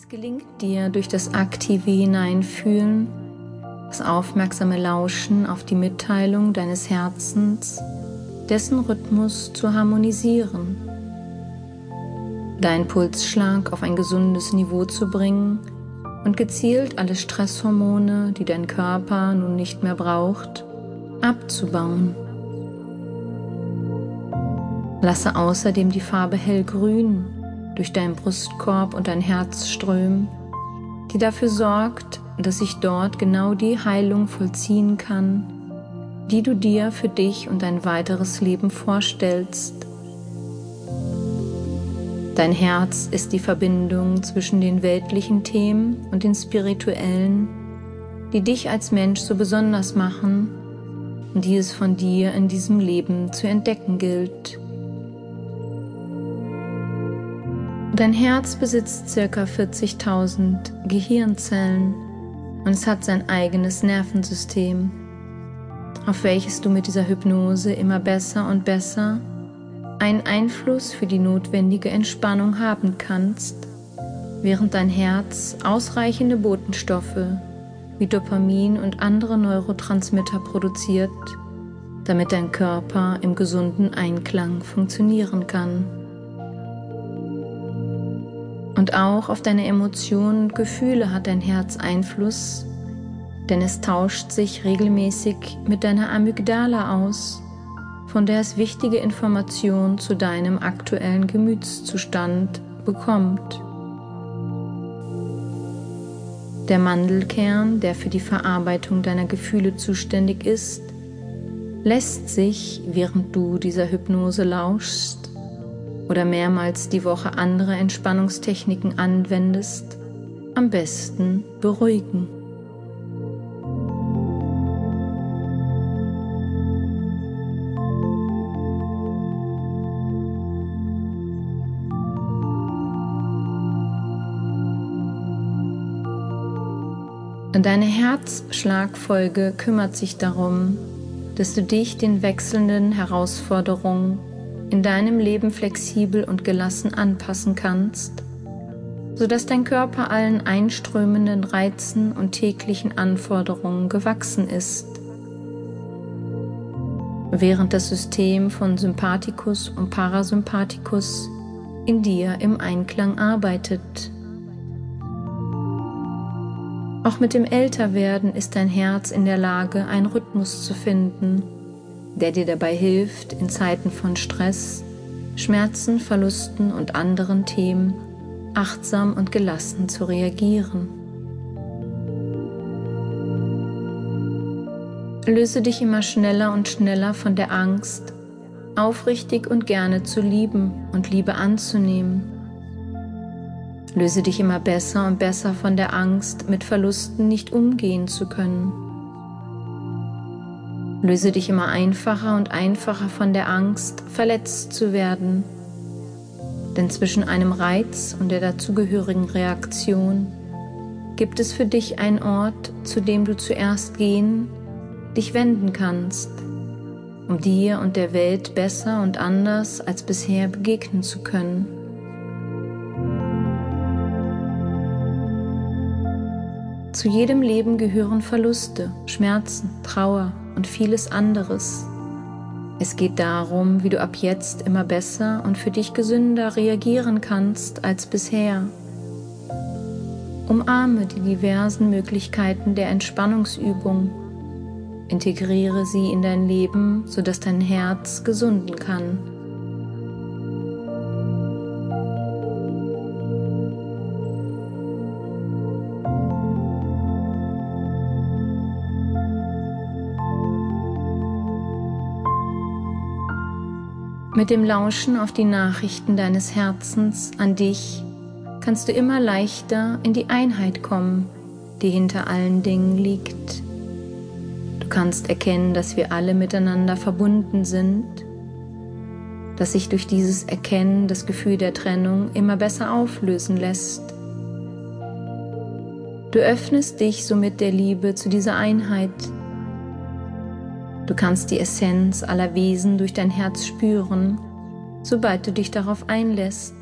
Es gelingt dir durch das aktive Hineinfühlen, das aufmerksame Lauschen auf die Mitteilung deines Herzens, dessen Rhythmus zu harmonisieren, deinen Pulsschlag auf ein gesundes Niveau zu bringen und gezielt alle Stresshormone, die dein Körper nun nicht mehr braucht, abzubauen. Lasse außerdem die Farbe hellgrün durch deinen Brustkorb und dein Herz strömen, die dafür sorgt, dass sich dort genau die Heilung vollziehen kann, die du dir für dich und dein weiteres Leben vorstellst. Dein Herz ist die Verbindung zwischen den weltlichen Themen und den spirituellen, die dich als Mensch so besonders machen und die es von dir in diesem Leben zu entdecken gilt. Dein Herz besitzt ca. 40.000 Gehirnzellen und es hat sein eigenes Nervensystem, auf welches du mit dieser Hypnose immer besser und besser einen Einfluss für die notwendige Entspannung haben kannst, während dein Herz ausreichende Botenstoffe wie Dopamin und andere Neurotransmitter produziert, damit dein Körper im gesunden Einklang funktionieren kann. Und auch auf deine Emotionen und Gefühle hat dein Herz Einfluss, denn es tauscht sich regelmäßig mit deiner Amygdala aus, von der es wichtige Informationen zu deinem aktuellen Gemütszustand bekommt. Der Mandelkern, der für die Verarbeitung deiner Gefühle zuständig ist, lässt sich, während du dieser Hypnose lauschst, oder mehrmals die Woche andere Entspannungstechniken anwendest, am besten beruhigen. Deine Herzschlagfolge kümmert sich darum, dass du dich den wechselnden Herausforderungen in deinem Leben flexibel und gelassen anpassen kannst, sodass dein Körper allen einströmenden Reizen und täglichen Anforderungen gewachsen ist. Während das System von Sympathikus und Parasympathikus in dir im Einklang arbeitet. Auch mit dem Älterwerden ist dein Herz in der Lage, einen Rhythmus zu finden der dir dabei hilft, in Zeiten von Stress, Schmerzen, Verlusten und anderen Themen achtsam und gelassen zu reagieren. Löse dich immer schneller und schneller von der Angst, aufrichtig und gerne zu lieben und Liebe anzunehmen. Löse dich immer besser und besser von der Angst, mit Verlusten nicht umgehen zu können. Löse dich immer einfacher und einfacher von der Angst, verletzt zu werden. Denn zwischen einem Reiz und der dazugehörigen Reaktion gibt es für dich einen Ort, zu dem du zuerst gehen, dich wenden kannst, um dir und der Welt besser und anders als bisher begegnen zu können. Zu jedem Leben gehören Verluste, Schmerzen, Trauer, und vieles anderes. Es geht darum, wie du ab jetzt immer besser und für dich gesünder reagieren kannst als bisher. Umarme die diversen Möglichkeiten der Entspannungsübung. Integriere sie in dein Leben, sodass dein Herz gesunden kann. Mit dem Lauschen auf die Nachrichten deines Herzens an dich kannst du immer leichter in die Einheit kommen, die hinter allen Dingen liegt. Du kannst erkennen, dass wir alle miteinander verbunden sind, dass sich durch dieses Erkennen das Gefühl der Trennung immer besser auflösen lässt. Du öffnest dich somit der Liebe zu dieser Einheit, Du kannst die Essenz aller Wesen durch dein Herz spüren, sobald du dich darauf einlässt.